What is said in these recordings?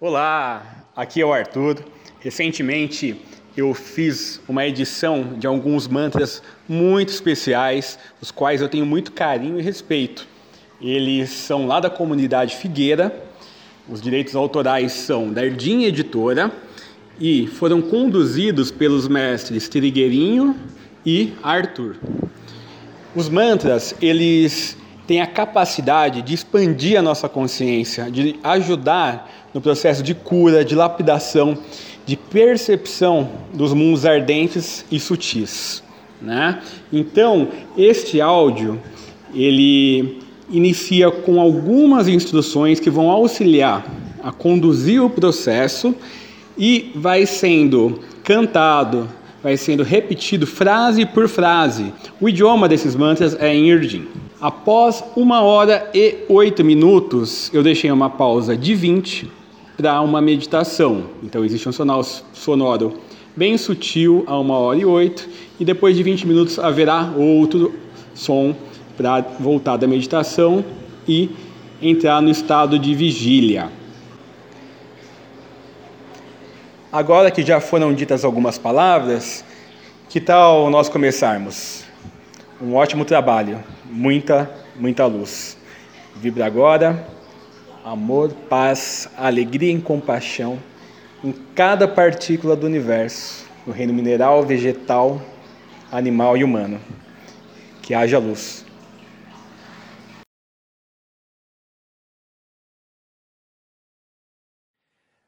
Olá, aqui é o Arthur. Recentemente eu fiz uma edição de alguns mantras muito especiais, os quais eu tenho muito carinho e respeito. Eles são lá da comunidade Figueira, os direitos autorais são da Erdim Editora e foram conduzidos pelos mestres Trigueirinho e Arthur. Os mantras, eles têm a capacidade de expandir a nossa consciência, de ajudar no processo de cura, de lapidação, de percepção dos mundos ardentes e sutis. Né? Então, este áudio ele inicia com algumas instruções que vão auxiliar a conduzir o processo e vai sendo cantado, vai sendo repetido frase por frase. O idioma desses mantras é em Irdim. Após uma hora e oito minutos, eu deixei uma pausa de 20 para uma meditação. Então existe um sonoro, sonoro bem sutil a uma hora e oito, e depois de 20 minutos haverá outro som para voltar da meditação e entrar no estado de vigília. Agora que já foram ditas algumas palavras, que tal nós começarmos? Um ótimo trabalho, muita, muita luz. Vibra agora amor, paz, alegria e compaixão em cada partícula do universo, no reino mineral, vegetal, animal e humano. Que haja luz.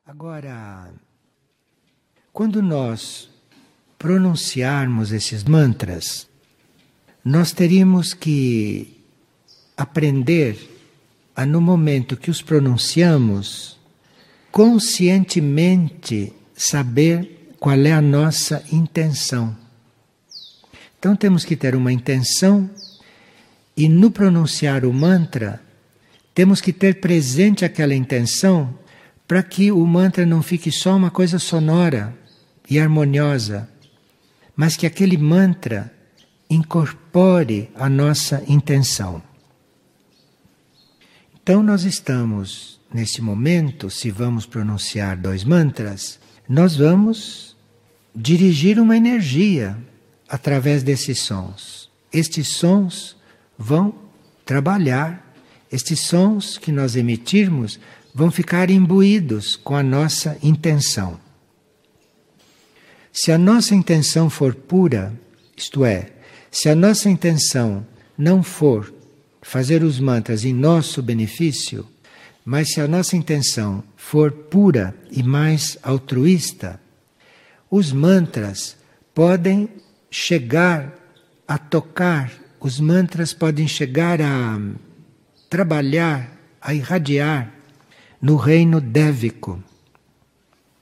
Agora, quando nós pronunciarmos esses mantras, nós teríamos que aprender a no momento que os pronunciamos, conscientemente saber qual é a nossa intenção. Então temos que ter uma intenção e no pronunciar o mantra, temos que ter presente aquela intenção para que o mantra não fique só uma coisa sonora e harmoniosa, mas que aquele mantra incorpore a nossa intenção. Então, nós estamos, nesse momento, se vamos pronunciar dois mantras, nós vamos dirigir uma energia através desses sons. Estes sons vão trabalhar, estes sons que nós emitirmos vão ficar imbuídos com a nossa intenção. Se a nossa intenção for pura, isto é, se a nossa intenção não for fazer os mantras em nosso benefício, mas se a nossa intenção for pura e mais altruísta, os mantras podem chegar a tocar, os mantras podem chegar a trabalhar, a irradiar no reino dévico,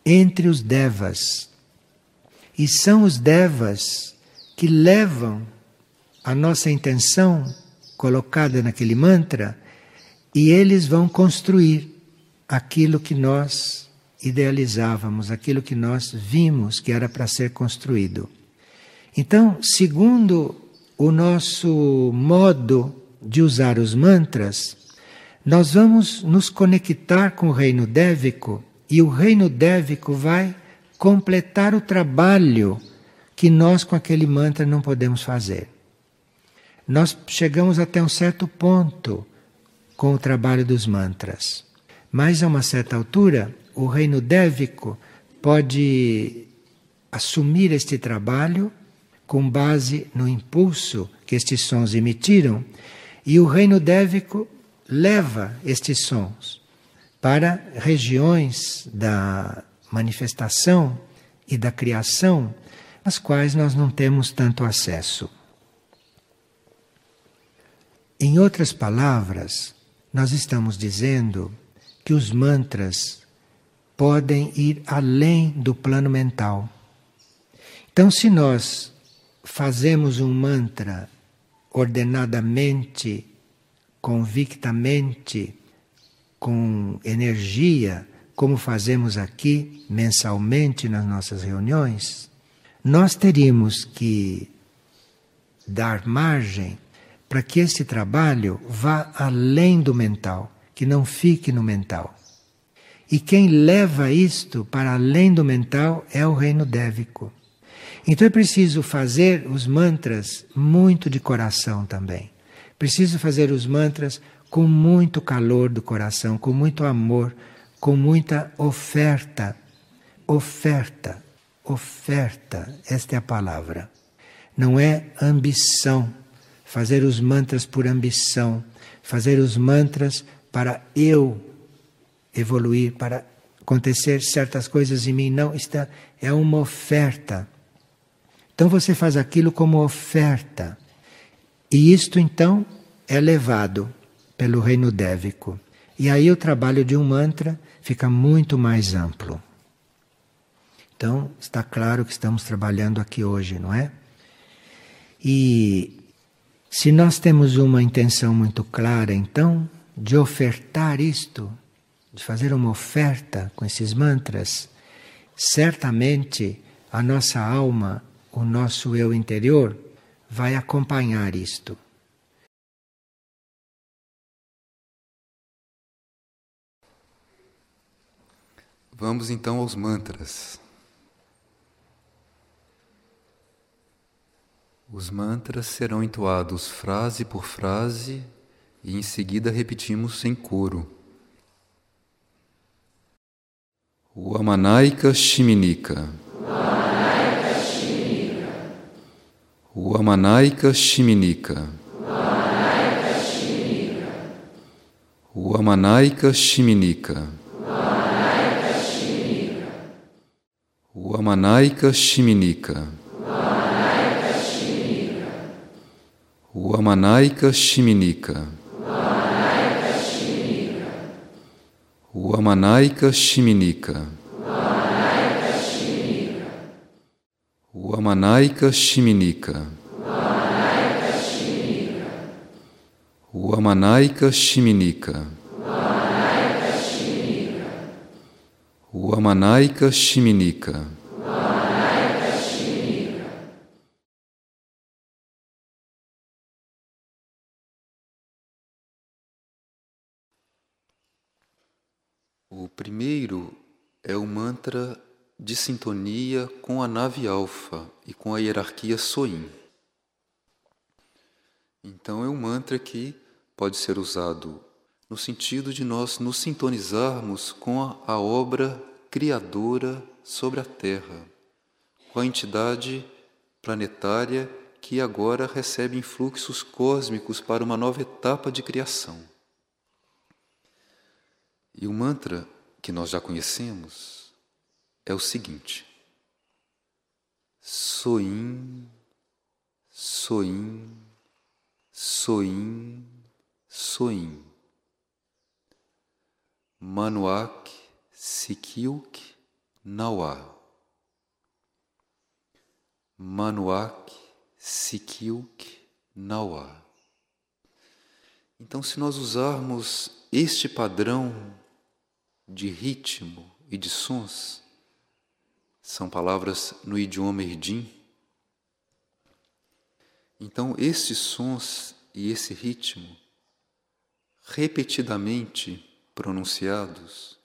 entre os devas. E são os devas que levam a nossa intenção colocada naquele mantra e eles vão construir aquilo que nós idealizávamos, aquilo que nós vimos que era para ser construído. Então, segundo o nosso modo de usar os mantras, nós vamos nos conectar com o reino dévico e o reino dévico vai completar o trabalho que nós com aquele mantra não podemos fazer. Nós chegamos até um certo ponto com o trabalho dos mantras. Mas a uma certa altura, o reino dévico pode assumir este trabalho com base no impulso que estes sons emitiram, e o reino dévico leva estes sons para regiões da manifestação e da criação, às quais nós não temos tanto acesso. Em outras palavras, nós estamos dizendo que os mantras podem ir além do plano mental. Então, se nós fazemos um mantra ordenadamente, convictamente, com energia, como fazemos aqui mensalmente nas nossas reuniões, nós teríamos que dar margem para que esse trabalho vá além do mental, que não fique no mental. E quem leva isto para além do mental é o reino dévico. Então é preciso fazer os mantras muito de coração também. Preciso fazer os mantras com muito calor do coração, com muito amor, com muita oferta. Oferta, oferta, esta é a palavra. Não é ambição, fazer os mantras por ambição, fazer os mantras para eu evoluir, para acontecer certas coisas em mim. Não, isto é uma oferta então você faz aquilo como oferta. E isto então é levado pelo reino dévico. E aí o trabalho de um mantra fica muito mais amplo. Então, está claro que estamos trabalhando aqui hoje, não é? E se nós temos uma intenção muito clara, então, de ofertar isto, de fazer uma oferta com esses mantras, certamente a nossa alma o nosso eu interior vai acompanhar isto. Vamos então aos mantras. Os mantras serão entoados frase por frase e em seguida repetimos em coro. O Amanaika Shiminika. O Amanaika Shiminika. O Amanaika Shiminika. O Amanaika Shiminika. O Amanaika Shiminika. O Amanaika Shiminika. O Amanaika Shiminika. O Amanaika Shiminika. O Amanaika Shiminika. O primeiro é o mantra de sintonia com a nave alfa e com a hierarquia Soin. Então é um mantra que pode ser usado no sentido de nós nos sintonizarmos com a obra criadora sobre a Terra, com a entidade planetária que agora recebe influxos cósmicos para uma nova etapa de criação. E o mantra que nós já conhecemos é o seguinte: Soim, Soim, Soim, Soim. Manuak, Sikiuk, Nauá. Manuak, Sikiuk, Nauá. Então, se nós usarmos este padrão de ritmo e de sons, são palavras no idioma Erdim. Então, esses sons e esse ritmo, repetidamente pronunciados,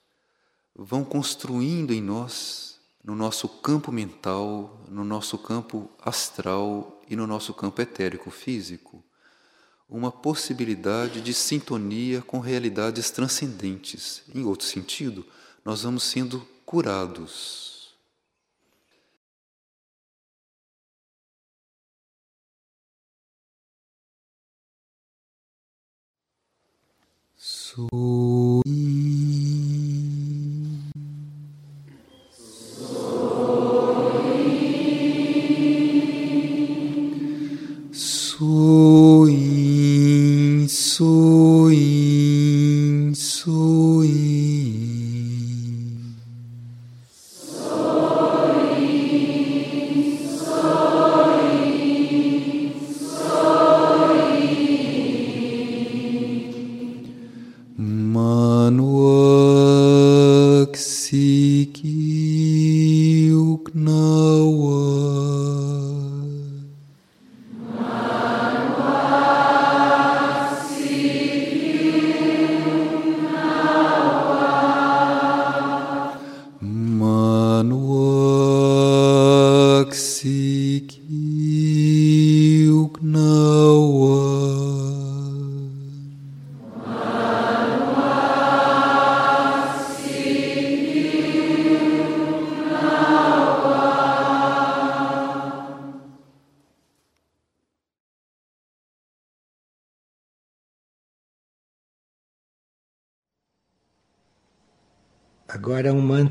vão construindo em nós, no nosso campo mental, no nosso campo astral e no nosso campo etérico físico, uma possibilidade de sintonia com realidades transcendentes. Em outro sentido, nós vamos sendo curados Sui.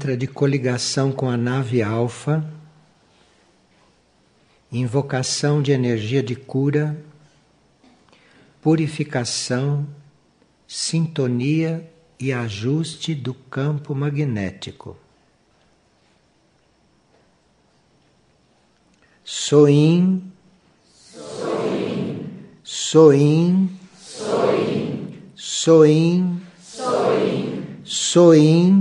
Mantra de coligação com a nave alfa, invocação de energia de cura, purificação, sintonia e ajuste do campo magnético. Soim, soim, soim, soim, soim,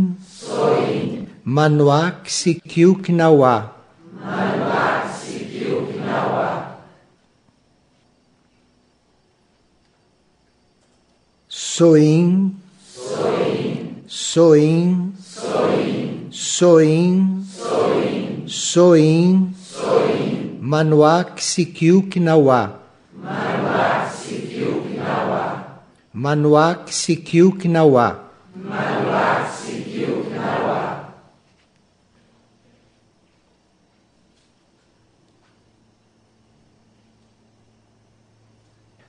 sikyuk nawa. Soim, soim, soim, soim, manuak sikyuk nawa. Manuak sikyuk nawa.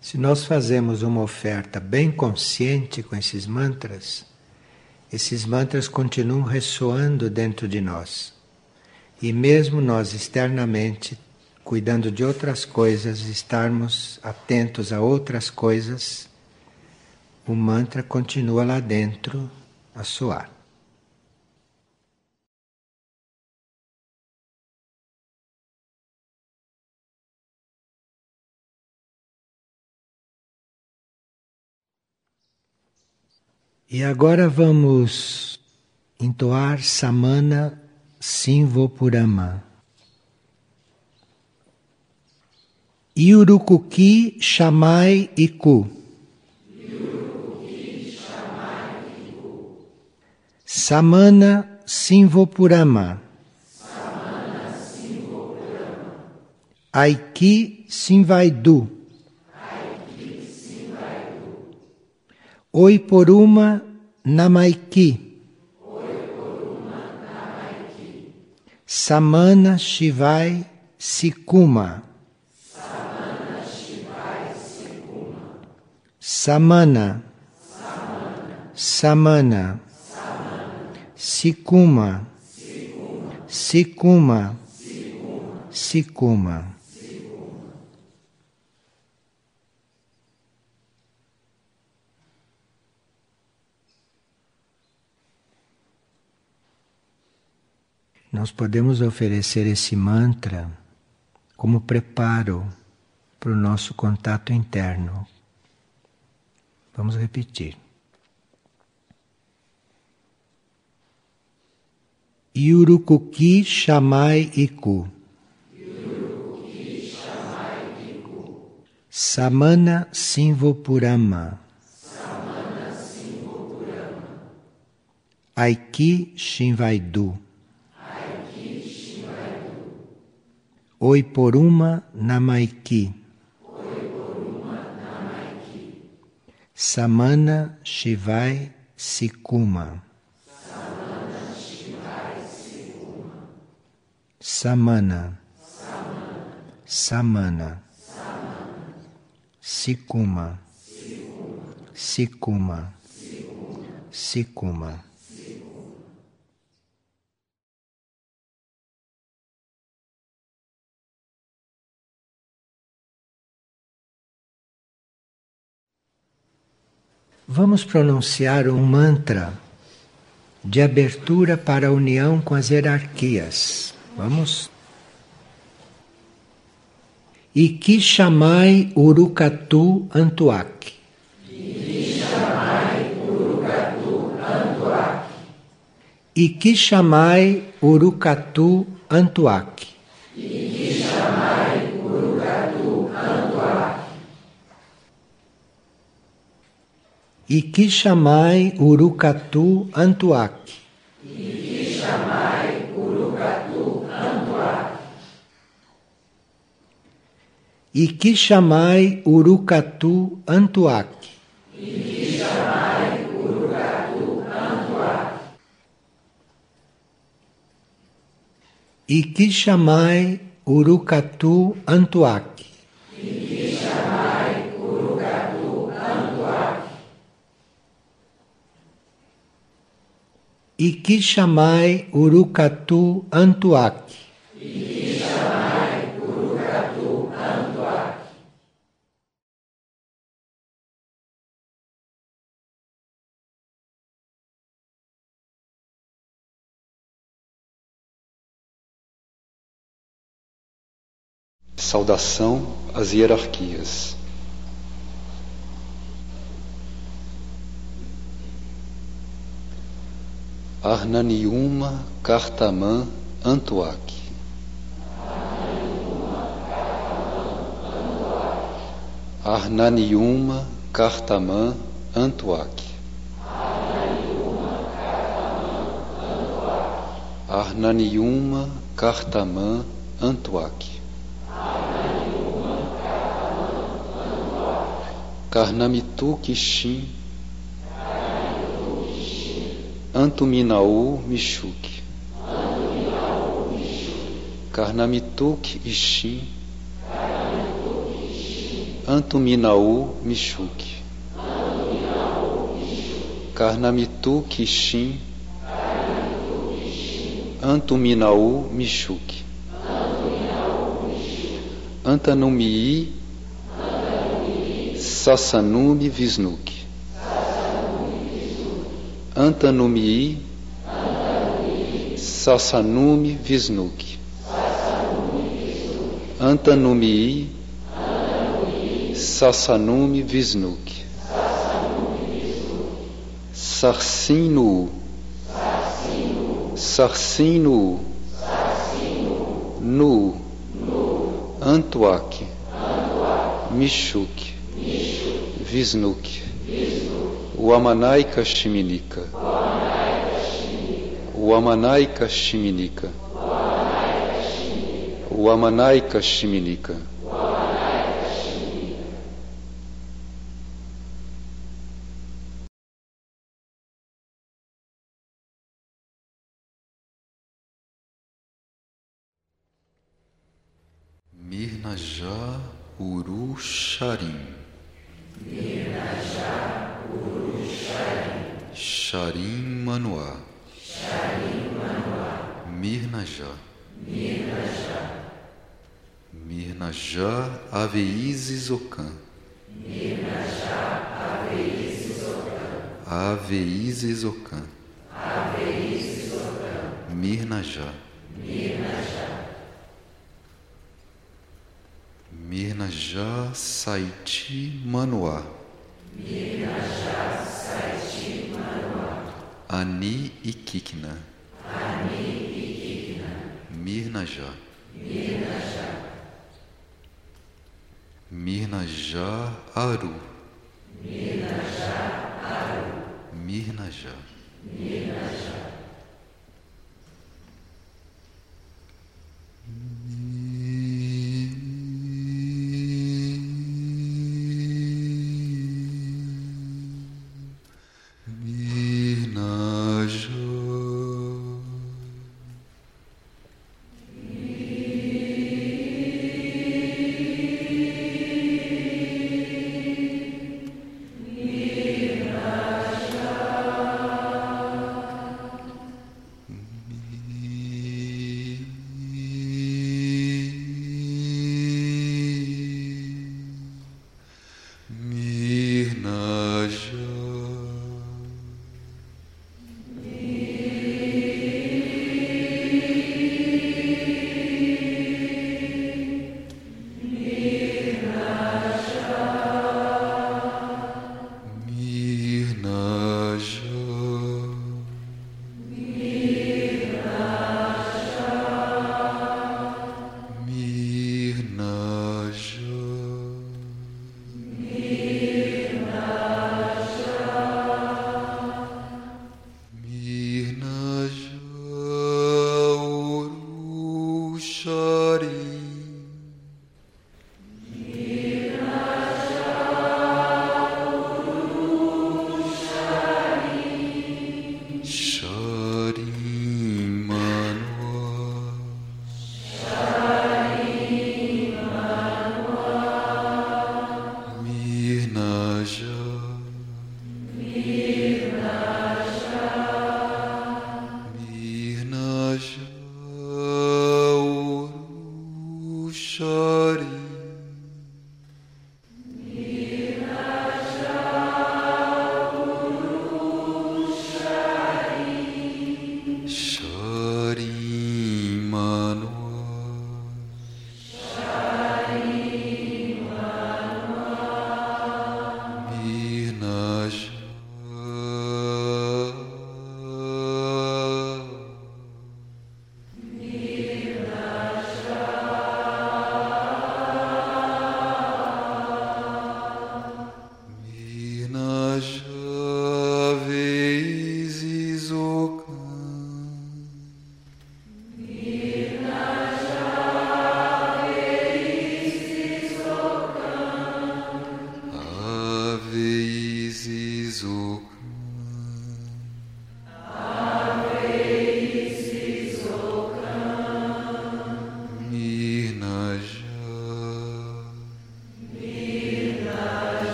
Se nós fazemos uma oferta bem consciente com esses mantras, esses mantras continuam ressoando dentro de nós. E mesmo nós externamente, cuidando de outras coisas, estarmos atentos a outras coisas, o mantra continua lá dentro a soar. E agora vamos entoar Samana Simvopurama. Iurukuki Shamai Iku. Samana Simvopurama. Aiki Simvaidu. Oi por uma Namaiki. Samana Shivai Sikuma. Samana. Samana. Sikuma. Sikuma. Sikuma. Nós podemos oferecer esse mantra como preparo para o nosso contato interno. Vamos repetir. Yurukuki Shamai Iku. Samana Simvopurama. Aiki Shinvaidu. Oiporuma Namaiki. Samana Shivai Sikuma. Samana Shivai Sikuma. Samana. Samana. Samana. Samana. Sikuma. Sikuma. Sikuma. Sikuma. Sikuma. Vamos pronunciar um mantra de abertura para a união com as hierarquias. Vamos? Iki chamai Urukatu Antuak. Iki chamai Urukatu Antuak. Iki chamai Urukatu Antuak. E que chamai Urucatu Antuac. E que chamai Urucatu Antuac. E que chamai Urucatu Antuac. E que chamai Urucatu Antuac. E que chamai Urucatu Antuac. E que chamai Urucatu Antuac. E chamai Urucatu Saudação às hierarquias. Arnaniuma Kartaman Antuak. Arnaniuma Kartaman Antuak. Arnaniuma Kartaman Antuak. Karnamitu Kishin Antuminaú Michuque. Karnamituk Ishin. Antuminaú Michuque. Karnamituk Ishin. Antuminaú Michuque. Antanumii Sassanumi Visnuki. Antanumii, Sassanumi Visnuki. Antanumii, Sassanumi Visnuki. Sarcinu, Sarcinu, Nu, Antuak, Michuque, Visnuki. O Amanaika Shiminika. O Amanaika Shiminika. O Amanaika Shiminika.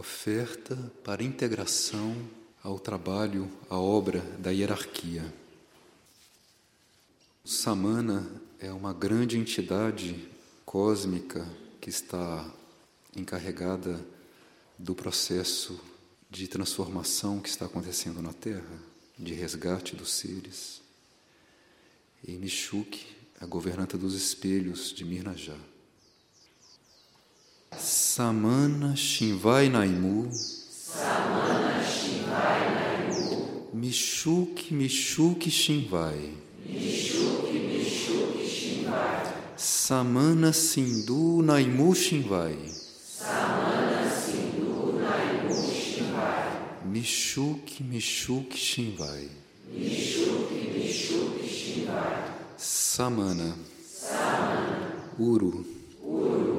Oferta para integração ao trabalho, à obra da hierarquia. Samana é uma grande entidade cósmica que está encarregada do processo de transformação que está acontecendo na Terra, de resgate dos seres. E Michuque, a governanta dos espelhos de Mirnajá. Samana Shivai Naimu. Samana Shivai Naimu. Michuque, Michuque Shivai. Michuque, Michuque Shivai. Samana Sindhu Naimu Shivai. Samana Sindhu Naimu Shivai. Michuque, Michuque Shivai. Michuque, Michuque Shivai. Samana. Samana. Uru. Uru.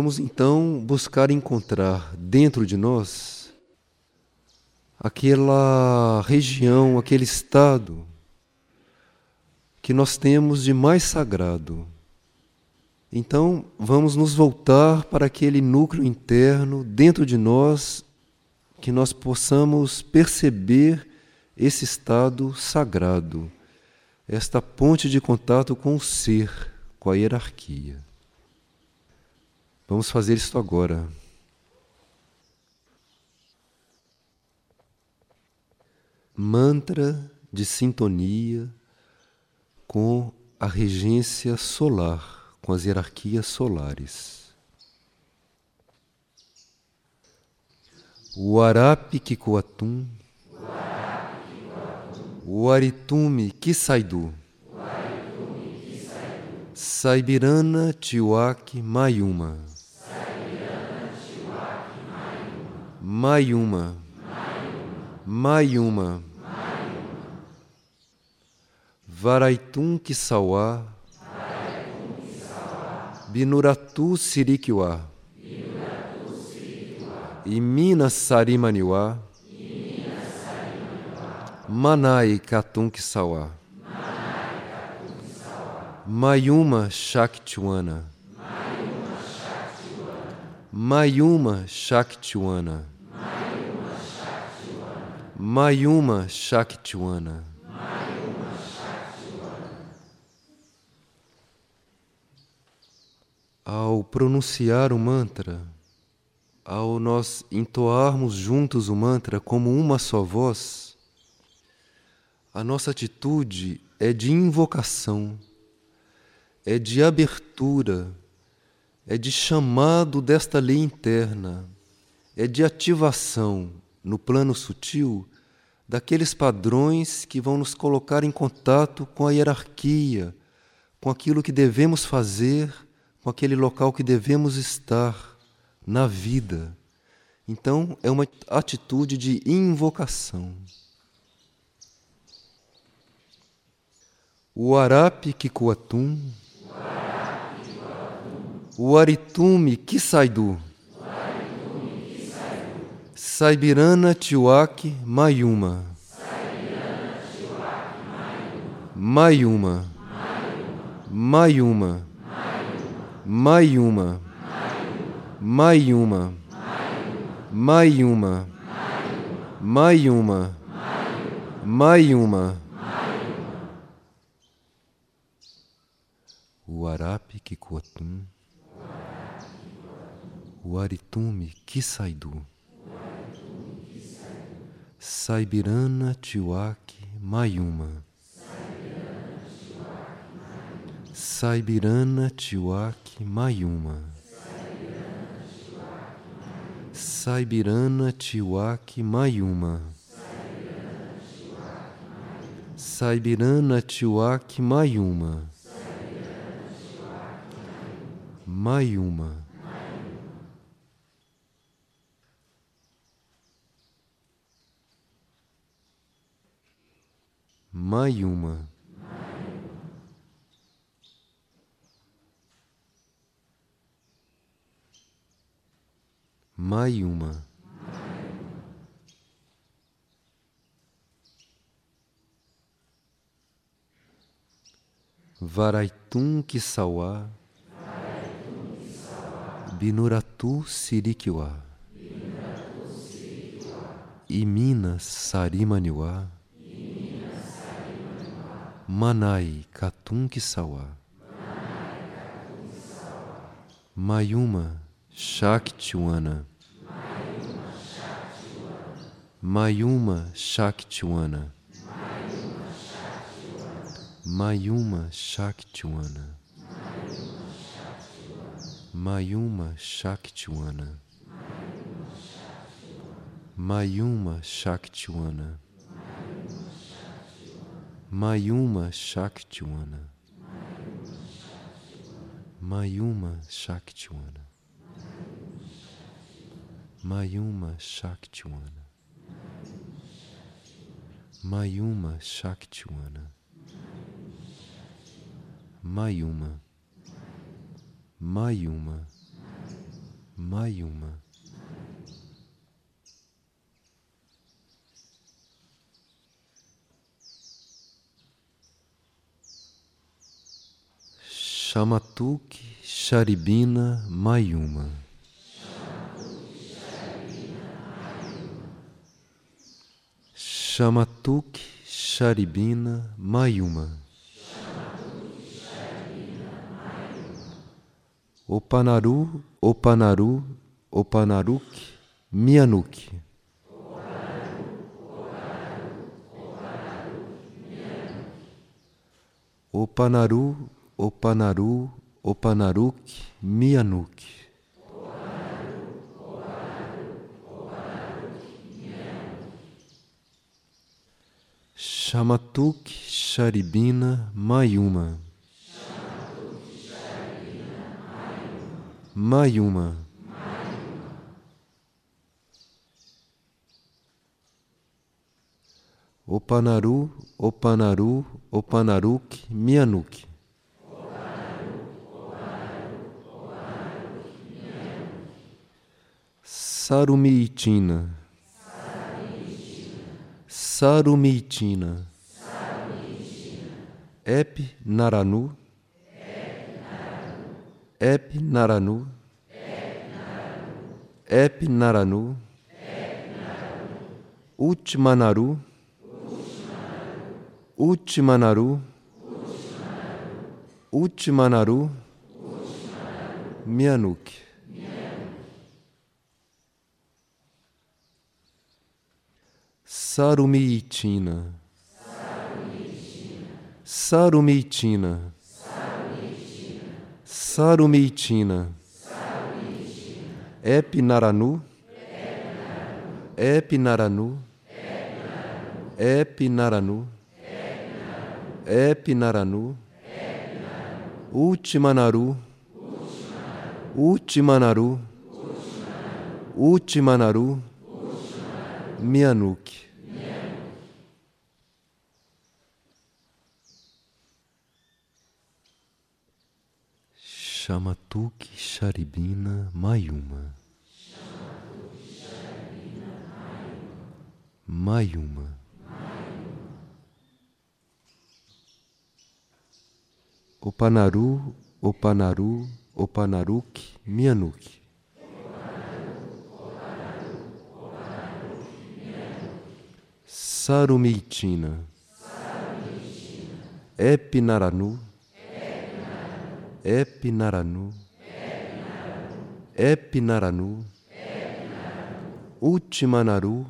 Vamos então buscar encontrar dentro de nós aquela região, aquele estado que nós temos de mais sagrado. Então, vamos nos voltar para aquele núcleo interno dentro de nós que nós possamos perceber esse estado sagrado, esta ponte de contato com o ser, com a hierarquia. Vamos fazer isso agora. Mantra de sintonia com a regência solar, com as hierarquias solares. Warapi Kikuatum, Waritume Kisaidu, Saibirana Tiwaki Mayuma, Mayuma, Mayuma, Varaitun Sauá, Binuratu Sirikiwa. Imina Sarimaniwa. Manai Katun Sauá, Mayuma Shaktiwana. Mayuma Shaktiwana. Mayuma Shaktiwana. Ao pronunciar o mantra, ao nós entoarmos juntos o mantra como uma só voz, a nossa atitude é de invocação, é de abertura, é de chamado desta lei interna, é de ativação no plano sutil daqueles padrões que vão nos colocar em contato com a hierarquia, com aquilo que devemos fazer, com aquele local que devemos estar na vida. Então, é uma atitude de invocação. O Arapi Kikuatum, o Aritume Kisaidu, Saibirana Tiwaki Mayuma, Mayuma, Mayuma, Mayuma. Mayuma, Mayuma, Mayuma, Mayuma. O Arapi Kikuatum, o Aritume Kisaidu, Saibirana Tiwaki Mayuma, Saibirana Tiwaki Mayuma. Saibirana Tiwaki Mayuma. Saibirana Tiwaki Mayuma. Mayuma. Mayuma. Mayuma. Varaitum Kisawá. Binuratu Sirikiwa. e Minas Iminas Sarimaniwa. Manai Katum Kisauá, Mayuma Shaktiwana. Mayuma Shaktiwana. Mayuma Shaktiwana. Mayuma Shaktiwana. Mayuma Shaktiwana. Mayuma Shaktiwana. Mayuma Shaktiwana. Mayuma Shaktiwana. Mayuma Shaktiwana. Mayuma. Mayuma. Mayuma. Chamatuque Charibina Mayuma. Chamatuque Charibina Mayuma. Opanaru, Opanaru, Opanaruque, Mianuque. Opanaru, Opanaru, Opanaruque, Mianuque. Chamatuque, Charibina, Mayuma. Mayuma. Opanaru, Opanaru, Opanaruque, Mianuque. Sarumiitina. Sarumiitina. Ep Naranu. Ep Naranu. Ep Naranu. Utmanaru. Utmanaru. Utmanaru. Mianuque. Sarumiitina. Sarumiitina. Sarumiitina. Epinaranu. Epinaranu. Epinaranu. Epinaranu. Ultimanaru. Ultimanaru. Ultimanaru. Mianuque. Chamatuque Charibina Mayuma. Mayuma. Opanaru, Opanaru, Opanaruque, Mianuque. Sarumiitina. Epinaranu. Epinaranu. Epinaranu. Ultimanaru.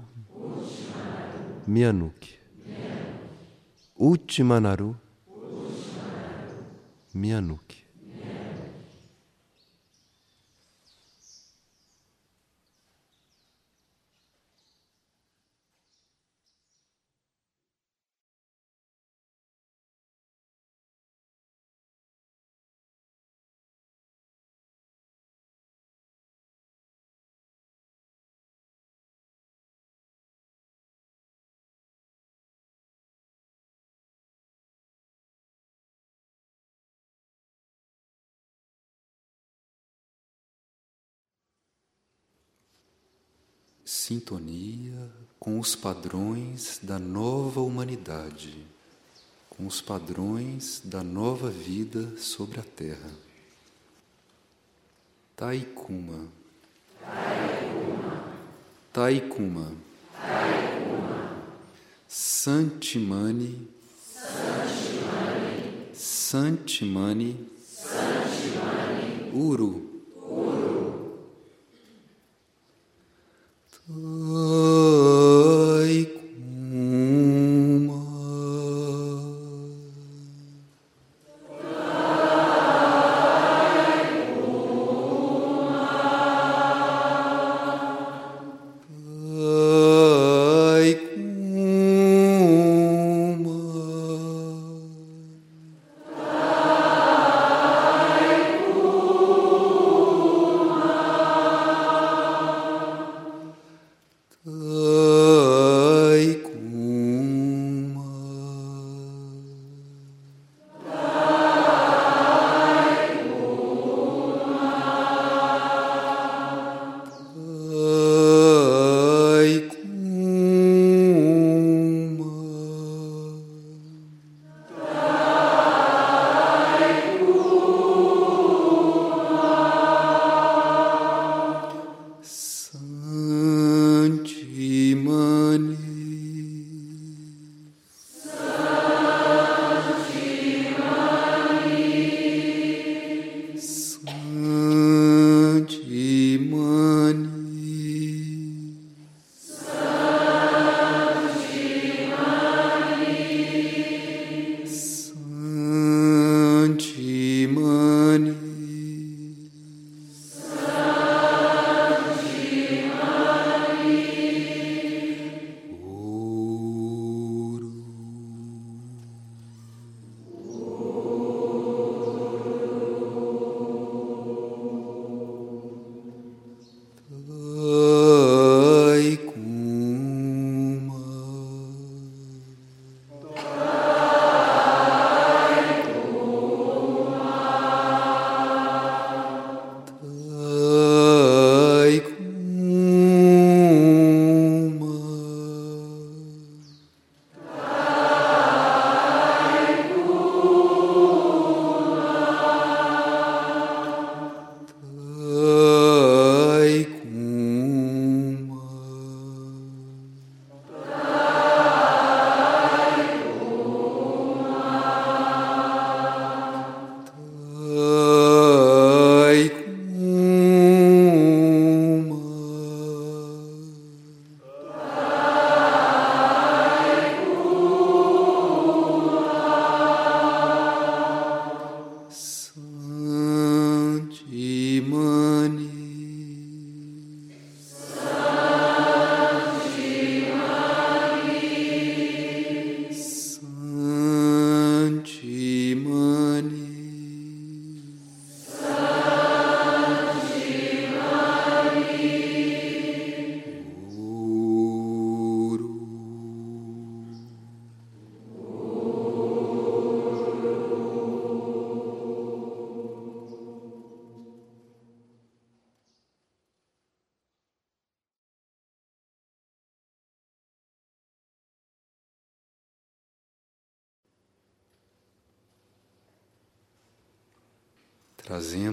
Mianuque. Ultimanaru. Mianuque. Sintonia com os padrões da nova humanidade, com os padrões da nova vida sobre a Terra. Taikuma. Taikuma. Santimani. Santimani. Santimani. Santimani. Uru. Taikuma.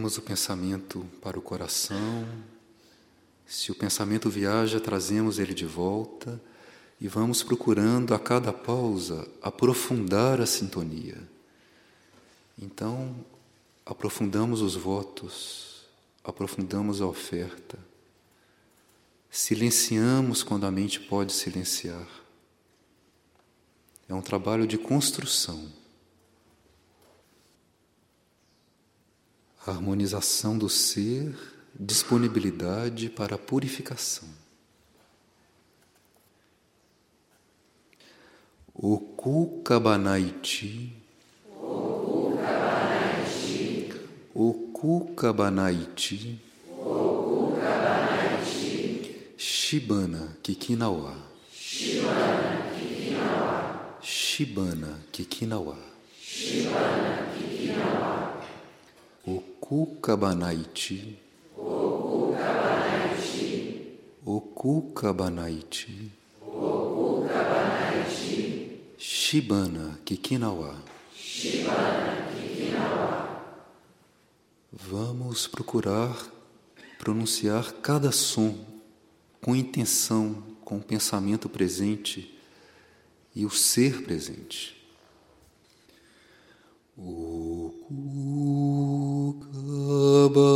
Trazemos o pensamento para o coração. Se o pensamento viaja, trazemos ele de volta e vamos procurando a cada pausa aprofundar a sintonia. Então, aprofundamos os votos, aprofundamos a oferta, silenciamos quando a mente pode silenciar. É um trabalho de construção. Harmonização do ser, disponibilidade para a purificação. O Kukabanaiti. O Kukabanaiti. Shibana Kikinawa. Shibana Kikinawa. Shibana Kikinawa. Shibana Kikinawa. O Kukabanaiti. O Kukabanaiti. O Kukabanaiti. O Kukabanaiti. Shibana Kikinawa. Shibana Kikinawa. Vamos procurar pronunciar cada som com intenção, com o pensamento presente e o ser presente. O Shibana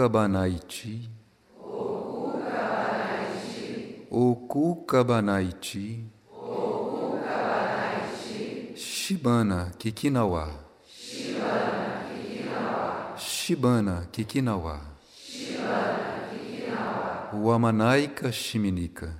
Okukabanaiti. Okukabanaiti. Shibana Kikinawa. Shibana Kikinawa. Wamanaika Shiminika.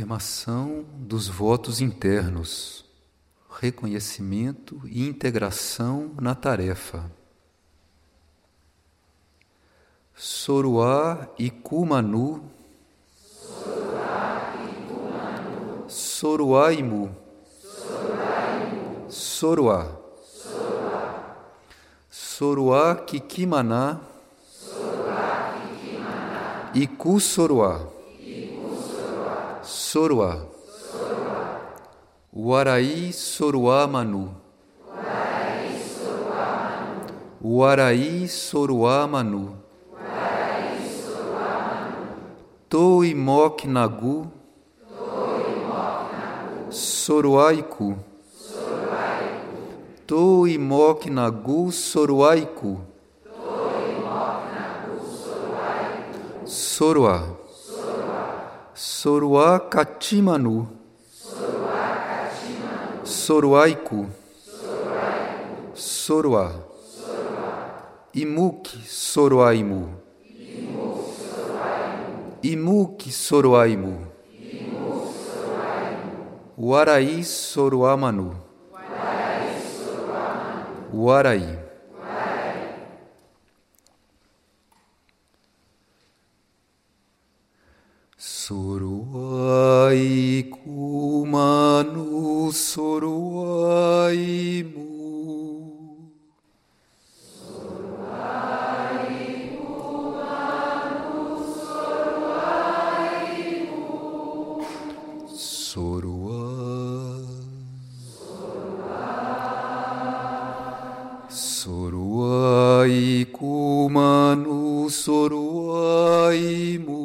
Confirmação dos votos internos, reconhecimento e integração na tarefa. Soruá e Kumanu. Soruaimu. Soruá. Soruá Kikimaná. Iku Soruá. Soruá. Uaraí Soruá Manu. Uaraí Soruá Manu. Toimok Nagu. Soruaiku. Toimok Nagu Soruaiku. Soruá. Soruá Katimanu. Soruaiku. Soruá. Imuk Soruaimu. Imuk Soruaimu. Uaraí Soruamanu. Uaraí. Soruai kumanu soruaimu. Soruá. Soruai kumanu soruaimu. Soruá.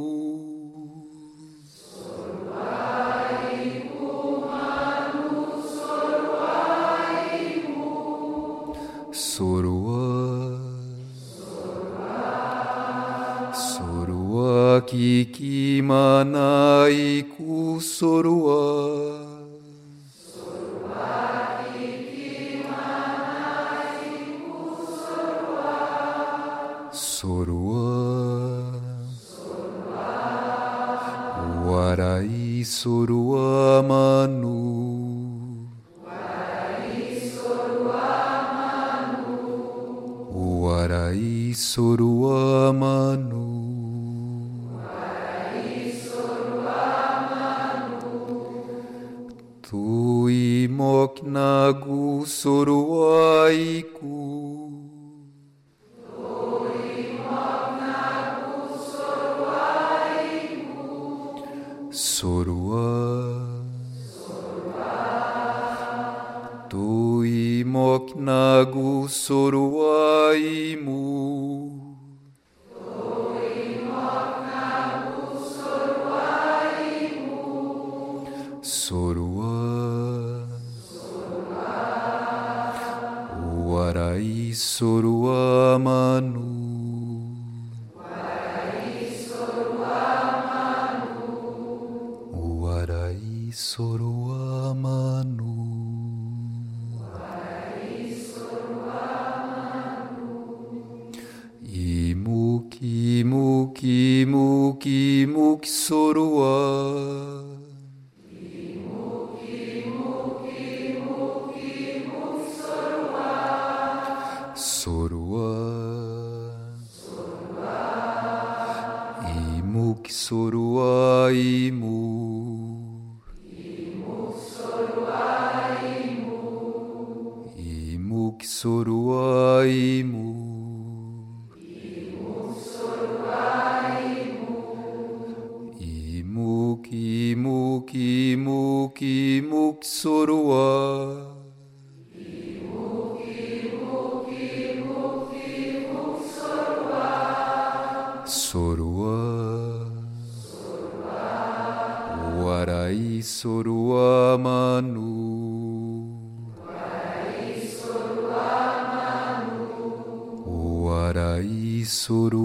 Sorua. Imuk sorua imu. Imuk sorua Manu. Warai Sorua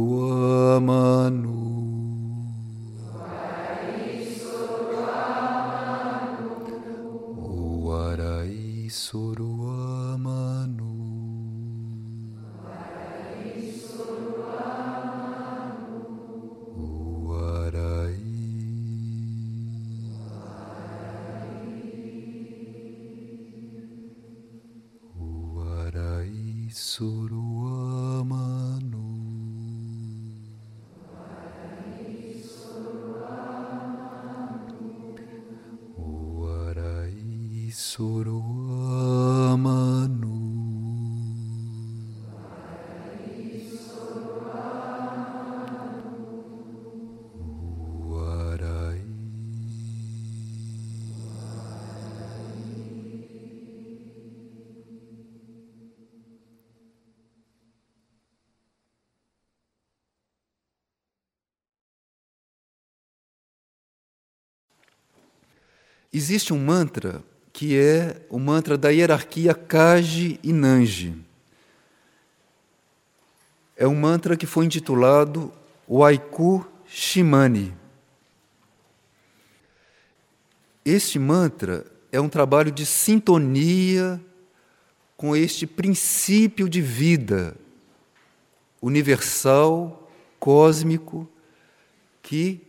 Existe um mantra que é o mantra da hierarquia Kaji e Nanji. É um mantra que foi intitulado Waiku Shimani. Este mantra é um trabalho de sintonia com este princípio de vida universal, cósmico, que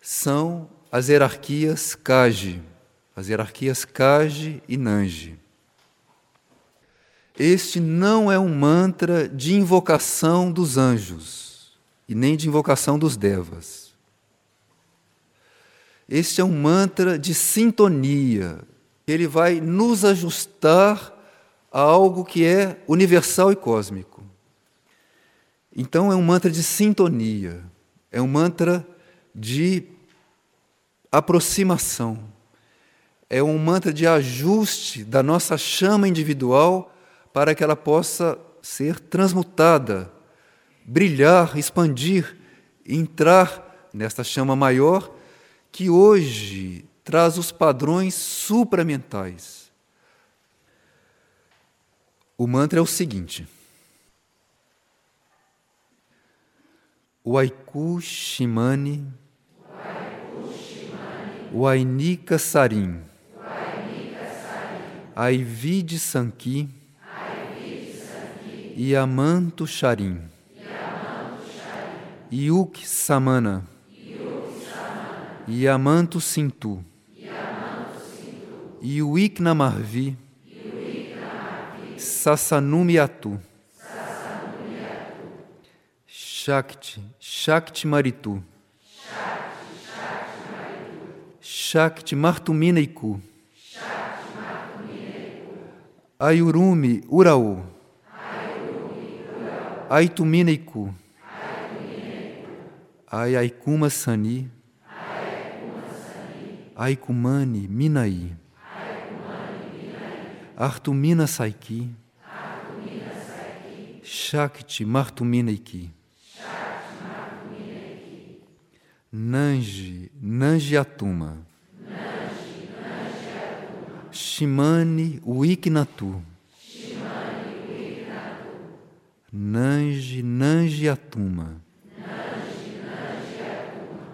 são as hierarquias Kaji, as hierarquias Kaji e Nanji. Este não é um mantra de invocação dos anjos e nem de invocação dos devas. Este é um mantra de sintonia. Ele vai nos ajustar a algo que é universal e cósmico. Então, é um mantra de sintonia, é um mantra de aproximação, é um mantra de ajuste da nossa chama individual para que ela possa ser transmutada, brilhar, expandir, entrar nesta chama maior que hoje traz os padrões supramentais. O mantra é o seguinte: Waiku Shimani, Wainika Sarim, Aivide Sanki, Yamanto Sharim, Yuk Samana, Yamanto Sintu, Yuik Namarvi, Sasanumi Atu, Shakti, Shakti Maritu, Shakti Martumineiku, Ayurumi Uraú, Aitumineiku, Ayaikuma Sani, Aikumani Minai, Artumina Saiki, Shakti Martuminaiki, Nanji, Nanji Atuma, Shimani Wiknatu. Nanji Nanji Atuma.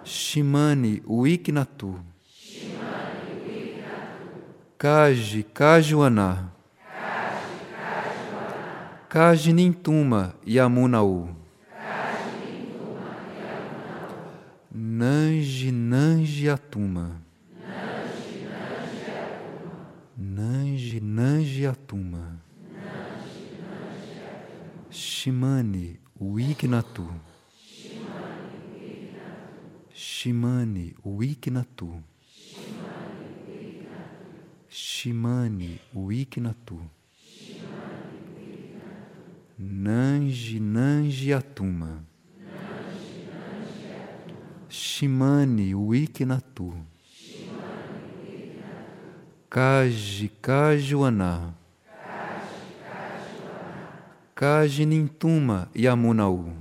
Shimani Wiknatu. Kaji Kajuana. Kaji Nintuma Yamunau. Nanji Nanji Atuma. Nanji Nanji Atuma. Shimani Wignatu. Shimani Wignatu. Shimani Wignatu. Nanji Nanji Atuma. Shimani Wignatu. Kaji Kajuana. Kaji Nintuma Yamunau.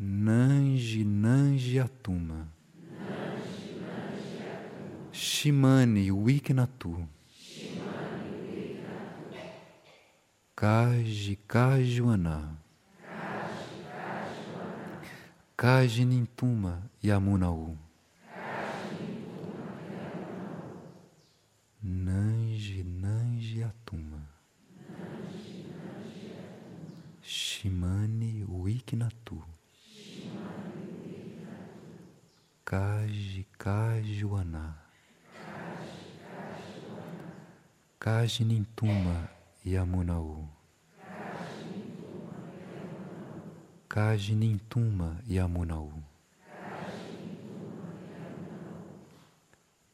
Nanji Nanji Atuma. Shimani Wignatu. Kaji Kajuana. Kaji Nintuma Yamunau. Nanji Nanji Atuma. Shimani Wignatu. Kaji Kajuana. Kaji Nintuma Yamunau. Kaji Nintuma Yamunau.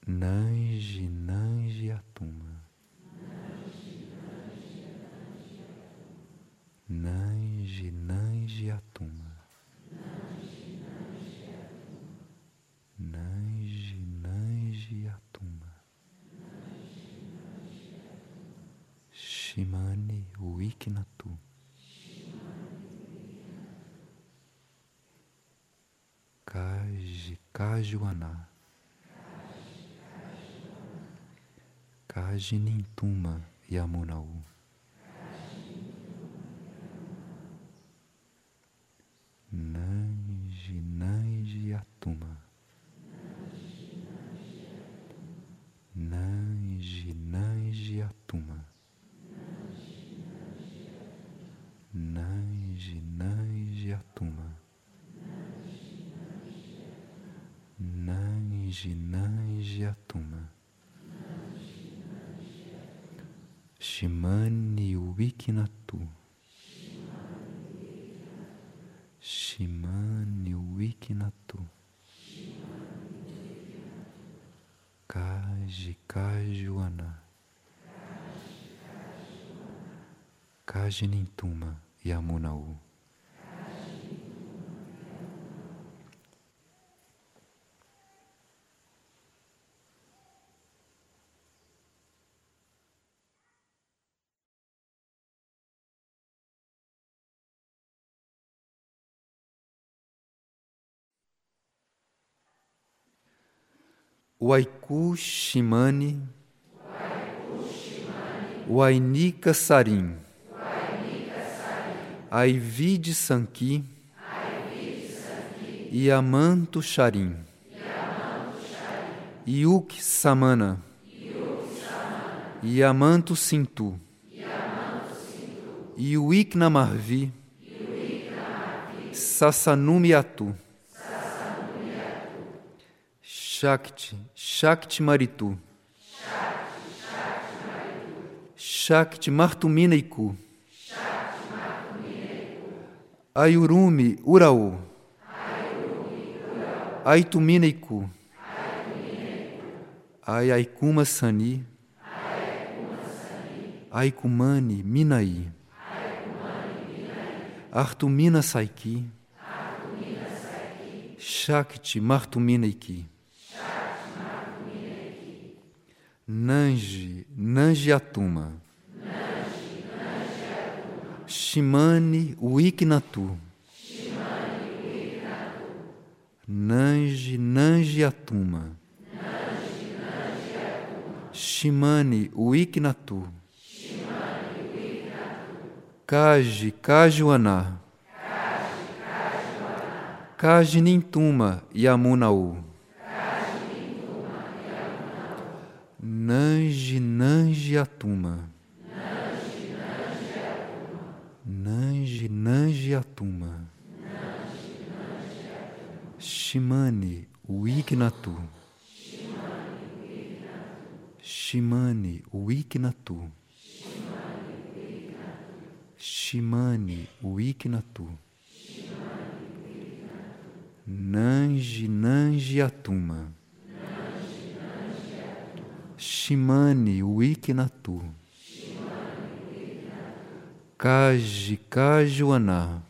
Nanji Nanji Atuma. Nanji Nanji Atuma. Nanji Nanji Atuma. Shimani Wignatu. Kaji Kajuana. Kaji Nintuma Yamunau. Nanji Nanji Atuma. Nanji Nanji Atuma. Nanji Nanji Atuma. Nanji Nanji Atuma. Shimani Wignatu. Shimani Wignatu. Kaji Kajuana. Kaji Nintuma Yamunau. Waiku Shimani. Wainika Sarim. Aivide Sanki. Yamanto Sharim. Yuk Samana. Yamanto Sintu. Iuik Namarvi. Sassanumiatu. Shakti, Shakti Maritu. Shakti Martuminaiku. Ayurumi Uraú. Aituminaiku. Ayaikuma Sani. Aikumani Minai. Artumina Saiki. Shakti Martuminaiki. Nanji, Nanji Atuma. Shimani Wignatu. Nanji, Nanji Atuma. Shimani Uiknatu. Kaji Kajuana. Kaji Nintuma Yamunau. Nanji Nanji Atuma. Nanji Nanji Atuma. Shimani Uiknatu. Shimani Uiknatu. Shimani Uiknatu. Nanji Nanji Atuma. Shimani Uiknatu. Kaji Kajuana.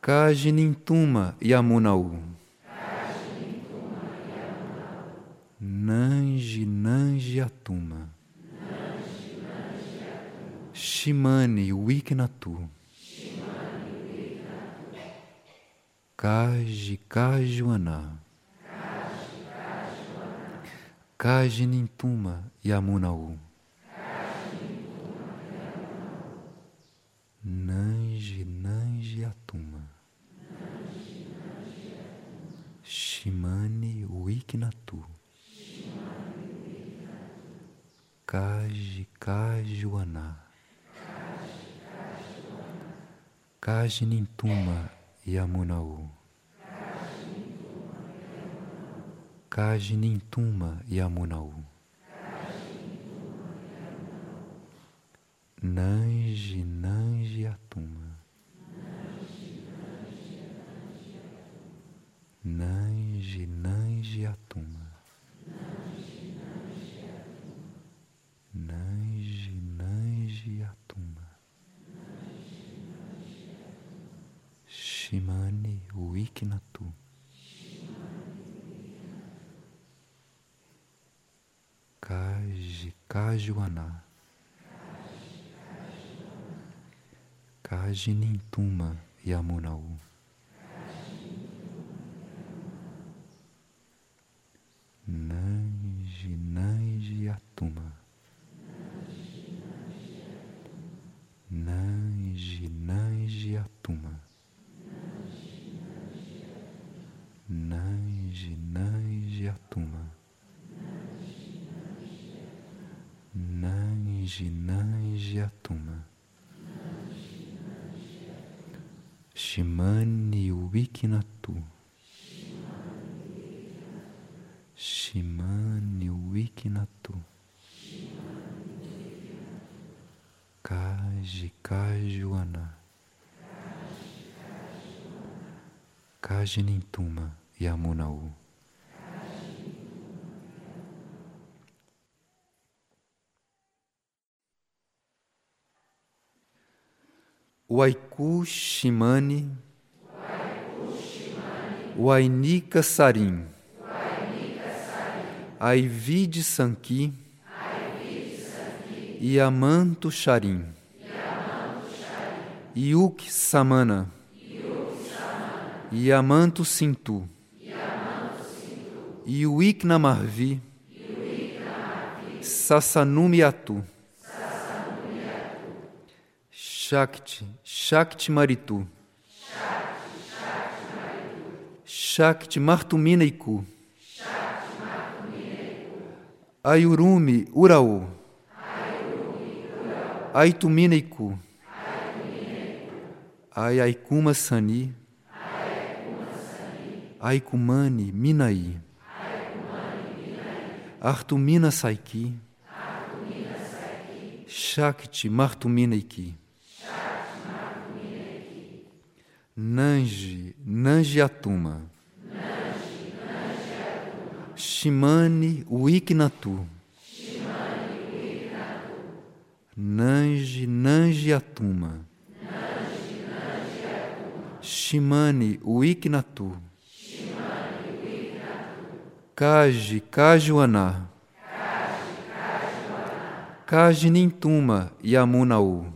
Kaji Nintuma Yamunau. Nanji Nanji Atuma. Shimani Wiknatu. Kaji Kajuana. Kaji Nintuma Yamunau. Nanji Nanji Atuma. Shimani Wiknatu. Kaji Kajuana. Kaji Nintuma Yamunau. Kaji Nintuma Yamunau. Nanji Nanji Atuma. Nanji Nanji Atuma. Nanji Nanji Atuma. Shimani Wiknatu. Kaji Kajuana. Kaji Nintuma Yamunau. Nanji Nanji Atuma. Nanji Nanji Atuma. Nanji Nanji Atuma. Nanji Nanji Atuma. Shimani Wiknatu. Shimani Wiknatu. Kaji Kajuana. Kaji Nintuma Yamunau. Waiku Shimani. Wainika Sarim. Aivide Sanki. Yamanto Sharim. Yuk Samana. Yamanto Sintu. Yuik Namarvi. Sasanumiatu. Shakti, Shakti Maritu. Shakti Martuminaiku. Ayurumi Urau. Aituminaiku. Ayaikuma Sani. Aikumani Minai. Artumina Saiki. Shakti Martuminaiki. Nanji, Nanji Atuma. Shimani Wiknatu. Nanji, Nanji Atuma. Shimani Wiknatu. Kaji Kajuana. Kaji Nintuma Yamunau.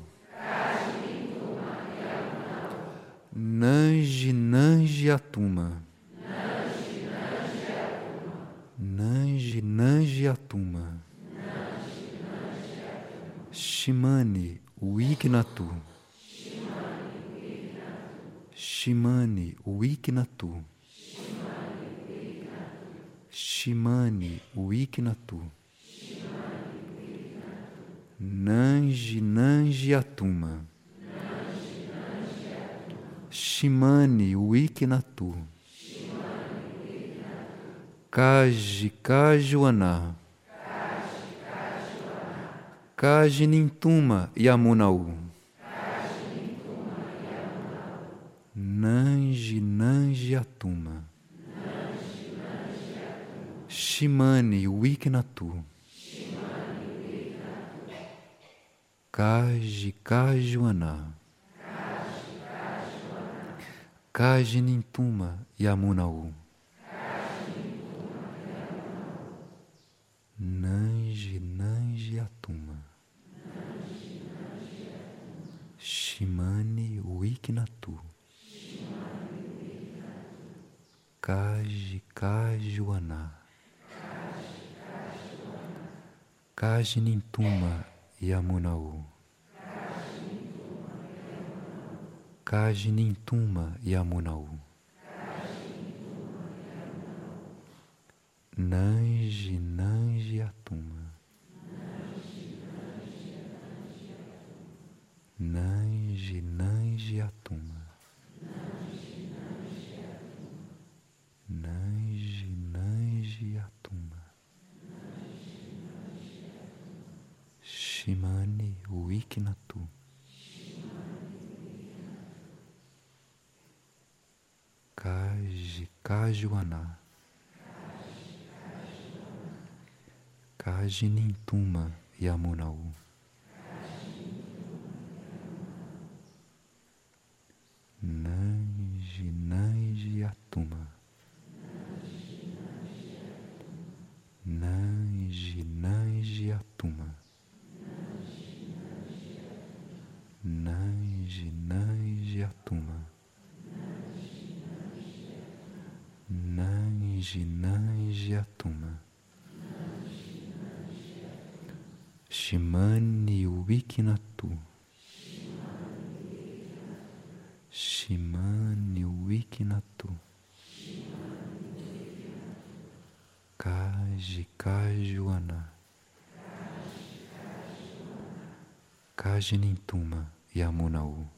Nanji Nanji Atuma. Nanji Nanji Atuma. Shimani Wignatu. Shimani Wignatu. Shimani Wignatu. Nanji Nanji Atuma. Shimani Wignatu. Kaji Kajuana. Kaji Nintuma Yamunau. Nanji Nanji Atuma. Shimani Wignatu. Kaji Kajuana. Kaji Nintuma Yamunau. Nanji Nanji Atuma. Shimani Wignatu. Kaji Kajuana. Kaji Nintuma Yamunau. Kaji Nintuma Yamunau. Nanji Nanji Atuma. Nanji Nanji Atuma. Nanji Nanji Atuma. Shimani Wignatu. Kaji Kajuana. Kaji Nintuma Yamunau. Nanji Nanji Atuma. Nanji Nanji Atuma. Nanji Nanji Atuma. Nanji Nanji Atuma. Shimani Wignatu. Shimani Wignatu. Kaji Kajuana. Kaji Nintuma Yamunau.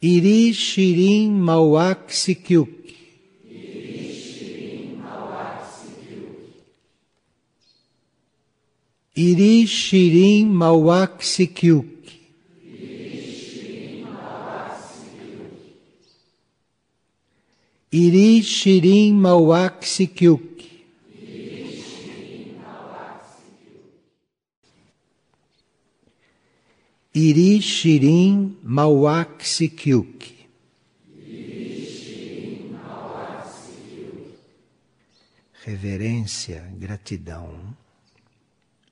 Iri Shirin Mauak Sikyuk. Iri Shirin Mauak Sikyuk. Iri Shirin Mauak Sikyuk. Iri Mauak Sikyuk. Reverência, gratidão.